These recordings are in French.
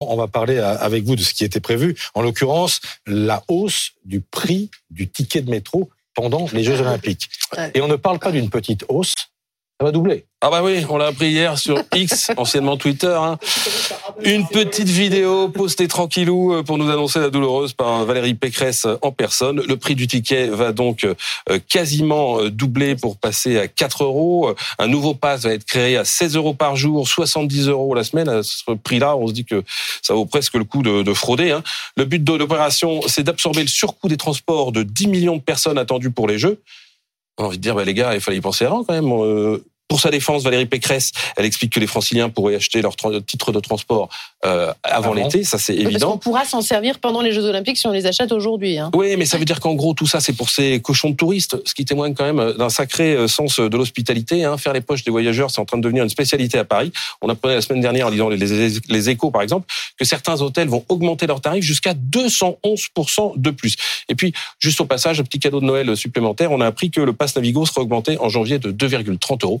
On va parler avec vous de ce qui était prévu. En l'occurrence, la hausse du prix du ticket de métro pendant les Jeux Olympiques. Et on ne parle pas d'une petite hausse, ça va doubler. Ah bah oui, on l'a appris hier sur X, anciennement Twitter. Hein. Une petite vidéo postée tranquillou euh, pour nous annoncer la douloureuse par Valérie Pécresse en personne. Le prix du ticket va donc euh, quasiment euh, doubler pour passer à 4 euros. Un nouveau pass va être créé à 16 euros par jour, 70 euros la semaine. À ce prix-là, on se dit que ça vaut presque le coup de, frauder. Hein. Le but de l'opération, c'est d'absorber le surcoût des transports de 10 millions de personnes attendues pour les Jeux. On a envie de dire, bah, les gars, il fallait y penser avant quand même. Pour sa défense, Valérie Pécresse, elle explique que les franciliens pourraient acheter leur titre de transport euh, avant, l'été, ça c'est évident. Parce qu'on pourra s'en servir pendant les Jeux Olympiques si on les achète aujourd'hui. Hein. Oui, mais ça veut dire qu'en gros tout ça c'est pour ces cochons de touristes, ce qui témoigne quand même d'un sacré euh, sens de l'hospitalité. Hein. Faire les poches des voyageurs, c'est en train de devenir une spécialité à Paris. On apprenait la semaine dernière en lisant les, les échos par exemple que certains hôtels vont augmenter leurs tarifs jusqu'à 211% de plus. Et puis juste au passage, un petit cadeau de Noël supplémentaire, on a appris que le pass Navigo sera augmenté en janvier de 2,30 euros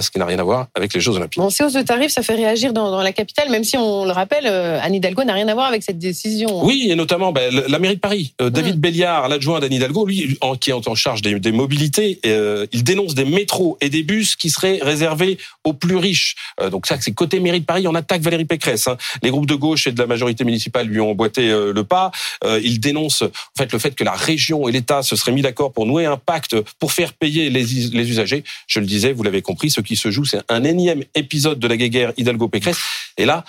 ce qui n'a rien à voir avec les Jeux Olympiques. Bon, ces hausses de tarifs, ça fait réagir dans, la capitale, même si on le rappelle, euh, Anne Hidalgo n'a rien à voir avec cette décision. Hein. Oui, et notamment ben, la mairie de Paris. Euh, David mmh. Béliard, l'adjoint d'Anne Hidalgo, lui, qui est en charge des, mobilités, euh, il dénonce des métros et des bus qui seraient réservés aux plus riches. donc ça, c'est côté mairie de Paris, on attaque Valérie Pécresse. Hein. Les groupes de gauche et de la majorité municipale lui ont emboîté le pas. il dénonce en fait le fait que la région et l'État se seraient mis d'accord pour nouer un pacte pour faire payer les, les usagers. Je le disais, vous l'avez compris, ce qui se joue, c'est un énième épisode de la guerre Hidalgo-Pécresse. Et là,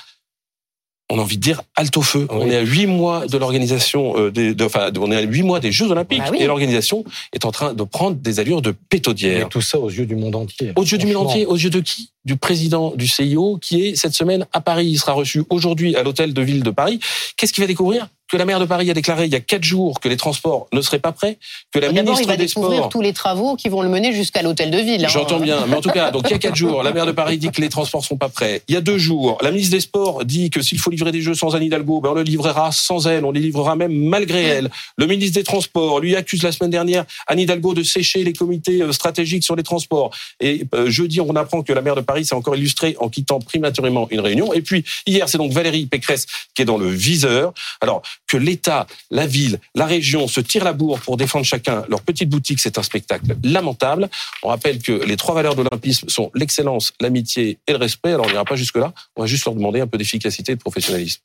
on a envie de dire alto feu. On est à huit mois de l'organisation euh, des, enfin, on est à huit mois des Jeux Olympiques bah et l'organisation est en train de prendre des allures de pétaudière. Et tout ça aux yeux du monde entier. Aux yeux du monde entier, aux yeux de qui? Du président du CIO qui est cette semaine à Paris. Il sera reçu aujourd'hui à l'hôtel de ville de Paris. Qu'est-ce qu'il va découvrir? Que la maire de Paris a déclaré il y a quatre jours que les transports ne seraient pas prêts, que la ministre il va des Sports tous les travaux qui vont le mener jusqu'à l'hôtel de ville. Hein. J'entends bien, mais en tout cas, donc il y a quatre jours, la maire de Paris dit que les transports sont pas prêts. Il y a deux jours, la ministre des Sports dit que s'il faut livrer des jeux sans Anne Hidalgo, ben on le livrera sans elle, on les livrera même malgré elle. Le ministre des Transports lui accuse la semaine dernière Anne Hidalgo de sécher les comités euh, stratégiques sur les transports. Et euh, jeudi, on apprend que la maire de Paris s'est encore illustrée en quittant prématurément une réunion. Et puis hier, c'est donc Valérie Pécresse qui est dans le viseur. Alors que l'État la ville, la région se tirent la bourre pour défendre chacun leur petite boutique, c'est un spectacle lamentable. On rappelle que les trois valeurs de l'olympisme sont l'excellence, l'amitié et le respect. Alors on n'ira pas jusque-là, on va juste leur demander un peu d'efficacité et de professionnalisme.